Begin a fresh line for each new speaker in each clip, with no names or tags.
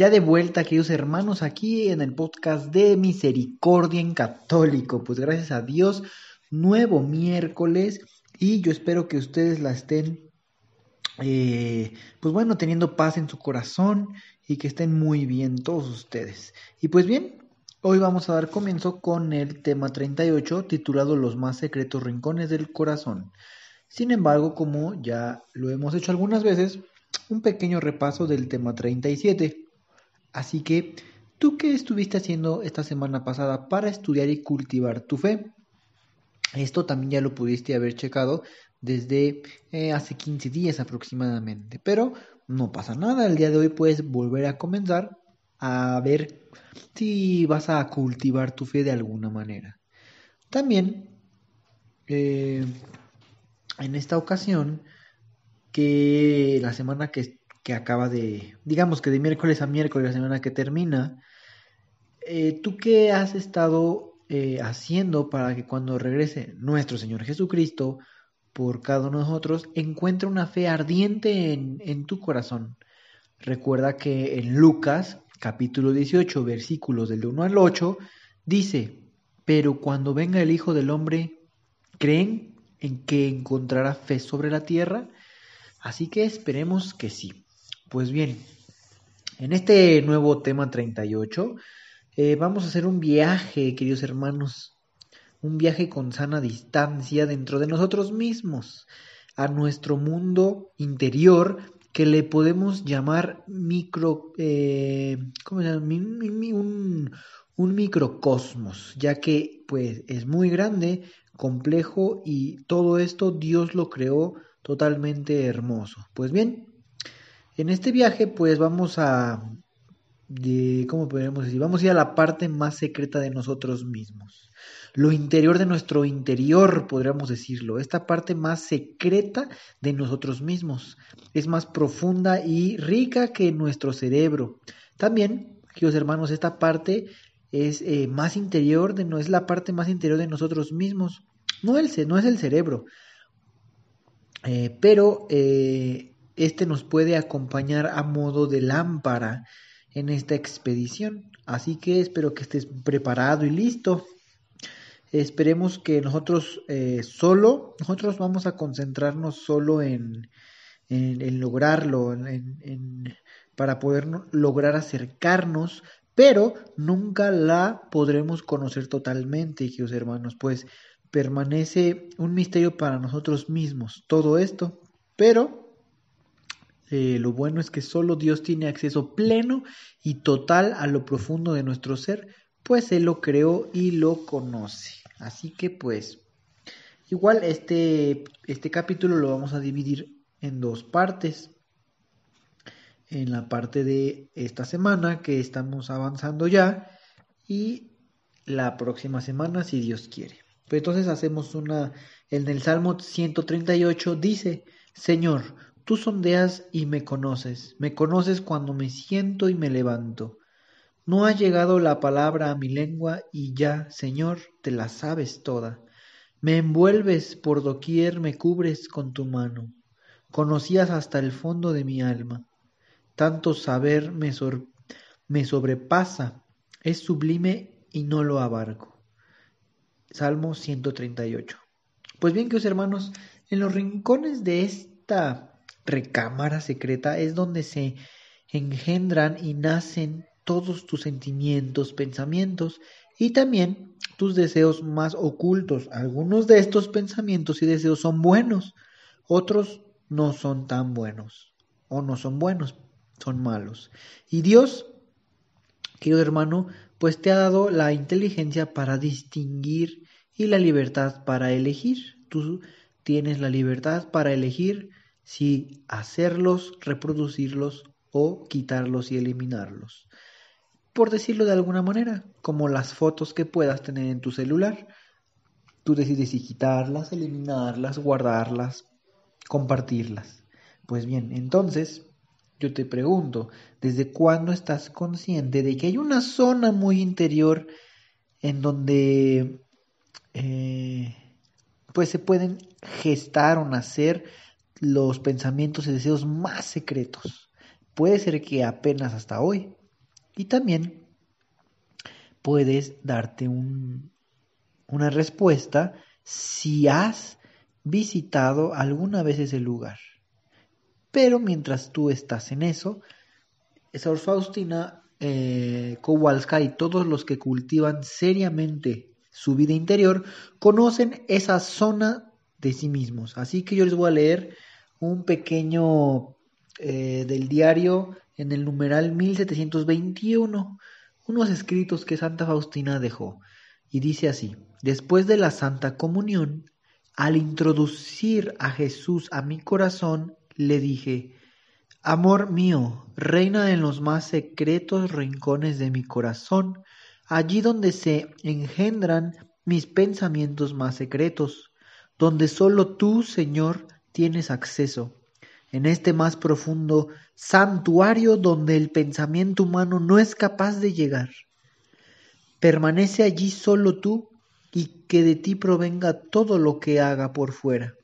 Ya de vuelta, queridos hermanos, aquí en el podcast de Misericordia en Católico. Pues gracias a Dios, nuevo miércoles y yo espero que ustedes la estén, eh, pues bueno, teniendo paz en su corazón y que estén muy bien todos ustedes. Y pues bien, hoy vamos a dar comienzo con el tema 38 titulado Los más secretos rincones del corazón. Sin embargo, como ya lo hemos hecho algunas veces, un pequeño repaso del tema 37 Así que, ¿tú qué estuviste haciendo esta semana pasada para estudiar y cultivar tu fe? Esto también ya lo pudiste haber checado desde eh, hace 15 días aproximadamente, pero no pasa nada, el día de hoy puedes volver a comenzar a ver si vas a cultivar tu fe de alguna manera. También, eh, en esta ocasión, que la semana que que acaba de, digamos que de miércoles a miércoles, la semana que termina, eh, ¿tú qué has estado eh, haciendo para que cuando regrese nuestro Señor Jesucristo por cada uno de nosotros encuentre una fe ardiente en, en tu corazón? Recuerda que en Lucas capítulo 18 versículos del 1 al 8 dice, pero cuando venga el Hijo del Hombre, ¿creen en que encontrará fe sobre la tierra? Así que esperemos que sí. Pues bien, en este nuevo tema 38 eh, vamos a hacer un viaje, queridos hermanos, un viaje con sana distancia dentro de nosotros mismos, a nuestro mundo interior que le podemos llamar micro, eh, ¿cómo se llama? Un, un microcosmos, ya que pues es muy grande, complejo y todo esto Dios lo creó totalmente hermoso. Pues bien, en este viaje, pues vamos a, ¿cómo podríamos decir? Vamos a ir a la parte más secreta de nosotros mismos. Lo interior de nuestro interior, podríamos decirlo. Esta parte más secreta de nosotros mismos. Es más profunda y rica que nuestro cerebro. También, queridos hermanos, esta parte es eh, más interior, de, no, es la parte más interior de nosotros mismos. No, el, no es el cerebro. Eh, pero eh, este nos puede acompañar a modo de lámpara en esta expedición. Así que espero que estés preparado y listo. Esperemos que nosotros eh, solo, nosotros vamos a concentrarnos solo en, en, lograrlo, en, para poder lograr acercarnos, pero nunca la podremos conocer totalmente, queridos hermanos, pues permanece un misterio para nosotros mismos todo esto, pero eh, lo bueno es que solo Dios tiene acceso pleno y total a lo profundo de nuestro ser, pues Él lo creó y lo conoce. Así que pues, igual este, este capítulo lo vamos a dividir en dos partes. En la parte de esta semana que estamos avanzando ya y la próxima semana si Dios quiere. Pues entonces hacemos una, en el Salmo 138 dice, Señor, Tú sondeas y me conoces, me conoces cuando me siento y me levanto. No ha llegado la palabra a mi lengua y ya, Señor, te la sabes toda. Me envuelves por doquier, me cubres con tu mano. Conocías hasta el fondo de mi alma. Tanto saber me, me sobrepasa, es sublime y no lo abarco. Salmo 138. Pues bien, queridos hermanos, en los rincones de esta recámara secreta es donde se engendran y nacen todos tus sentimientos, pensamientos y también tus deseos más ocultos. Algunos de estos pensamientos y deseos son buenos, otros no son tan buenos o no son buenos, son malos. Y Dios, querido hermano, pues te ha dado la inteligencia para distinguir y la libertad para elegir. Tú tienes la libertad para elegir si hacerlos, reproducirlos o quitarlos y eliminarlos. Por decirlo de alguna manera, como las fotos que puedas tener en tu celular. Tú decides si quitarlas, eliminarlas, guardarlas, compartirlas. Pues bien, entonces yo te pregunto, ¿desde cuándo estás consciente de que hay una zona muy interior en donde eh, pues se pueden gestar o nacer los pensamientos y deseos más secretos. Puede ser que apenas hasta hoy. Y también puedes darte un, una respuesta si has visitado alguna vez ese lugar. Pero mientras tú estás en eso, Sor Faustina eh, Kowalska y todos los que cultivan seriamente su vida interior conocen esa zona de sí mismos. Así que yo les voy a leer un pequeño eh, del diario en el numeral 1721, unos escritos que Santa Faustina dejó. Y dice así, después de la Santa Comunión, al introducir a Jesús a mi corazón, le dije, Amor mío, reina en los más secretos rincones de mi corazón, allí donde se engendran mis pensamientos más secretos, donde solo tú, Señor, tienes acceso, en este más profundo santuario donde el pensamiento humano no es capaz de llegar. Permanece allí solo tú y que de ti provenga todo lo que haga por fuera.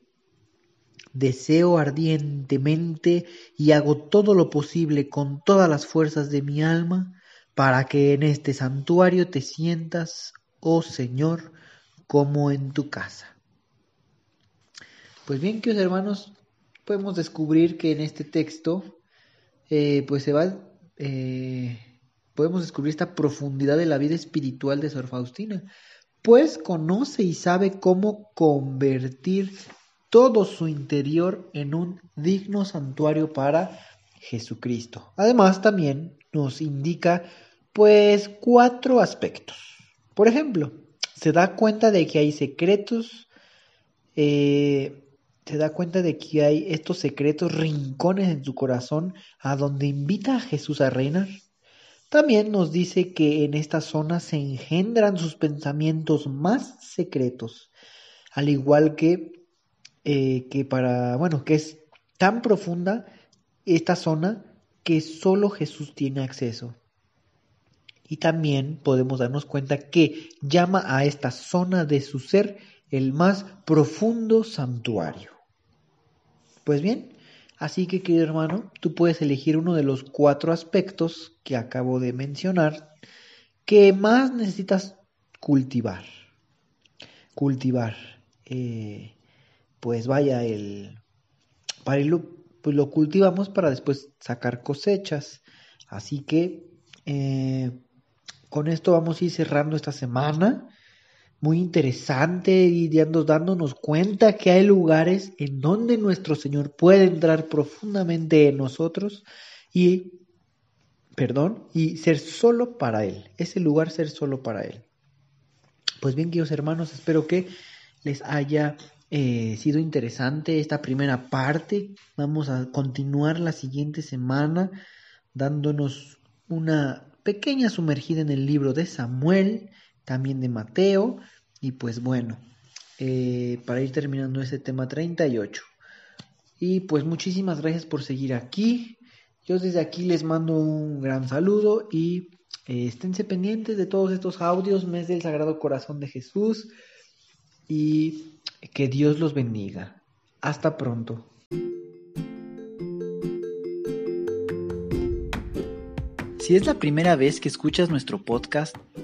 Deseo ardientemente y hago todo lo posible con todas las fuerzas de mi alma para que en este santuario te sientas, oh Señor, como en tu casa. Pues bien, queridos hermanos, podemos descubrir que en este texto, eh, pues se va, eh, podemos descubrir esta profundidad de la vida espiritual de Sor Faustina, pues conoce y sabe cómo convertir todo su interior en un digno santuario para Jesucristo. Además, también nos indica pues cuatro aspectos. Por ejemplo, se da cuenta de que hay secretos, eh, se da cuenta de que hay estos secretos rincones en su corazón a donde invita a Jesús a reinar. También nos dice que en esta zona se engendran sus pensamientos más secretos, al igual que eh, que para, bueno, que es tan profunda esta zona que solo Jesús tiene acceso. Y también podemos darnos cuenta que llama a esta zona de su ser el más profundo santuario. Pues bien, así que querido hermano, tú puedes elegir uno de los cuatro aspectos que acabo de mencionar que más necesitas cultivar. Cultivar. Eh, pues vaya, el, para pues lo cultivamos para después sacar cosechas. Así que eh, con esto vamos a ir cerrando esta semana. Muy interesante y dándonos cuenta que hay lugares en donde nuestro Señor puede entrar profundamente en nosotros y, perdón, y ser solo para Él. Ese lugar ser solo para Él. Pues bien, queridos hermanos, espero que les haya eh, sido interesante esta primera parte. Vamos a continuar la siguiente semana dándonos una pequeña sumergida en el libro de Samuel, también de Mateo. Y pues bueno, eh, para ir terminando este tema 38. Y pues muchísimas gracias por seguir aquí. Yo desde aquí les mando un gran saludo y eh, esténse pendientes de todos estos audios, mes del Sagrado Corazón de Jesús. Y que Dios los bendiga. Hasta pronto. Si es la primera vez que escuchas nuestro podcast,